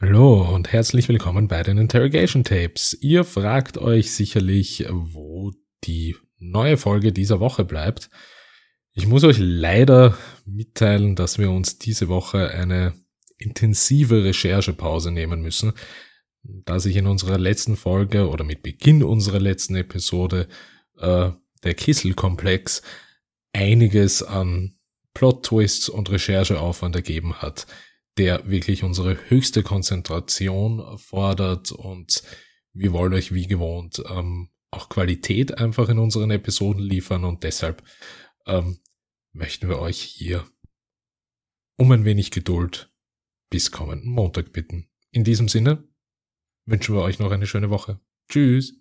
Hallo und herzlich willkommen bei den Interrogation Tapes. Ihr fragt euch sicherlich, wo die neue Folge dieser Woche bleibt. Ich muss euch leider mitteilen, dass wir uns diese Woche eine intensive Recherchepause nehmen müssen, da sich in unserer letzten Folge oder mit Beginn unserer letzten Episode äh, der Kisselkomplex einiges an Plot-Twists und Rechercheaufwand ergeben hat der wirklich unsere höchste Konzentration fordert und wir wollen euch wie gewohnt ähm, auch Qualität einfach in unseren Episoden liefern und deshalb ähm, möchten wir euch hier um ein wenig Geduld bis kommenden Montag bitten. In diesem Sinne wünschen wir euch noch eine schöne Woche. Tschüss.